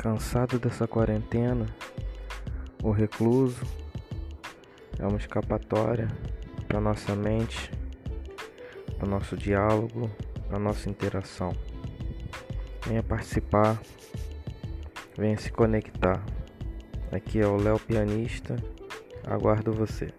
Cansado dessa quarentena, o recluso é uma escapatória para nossa mente, para nosso diálogo, para nossa interação. Venha participar, venha se conectar. Aqui é o Léo Pianista, aguardo você.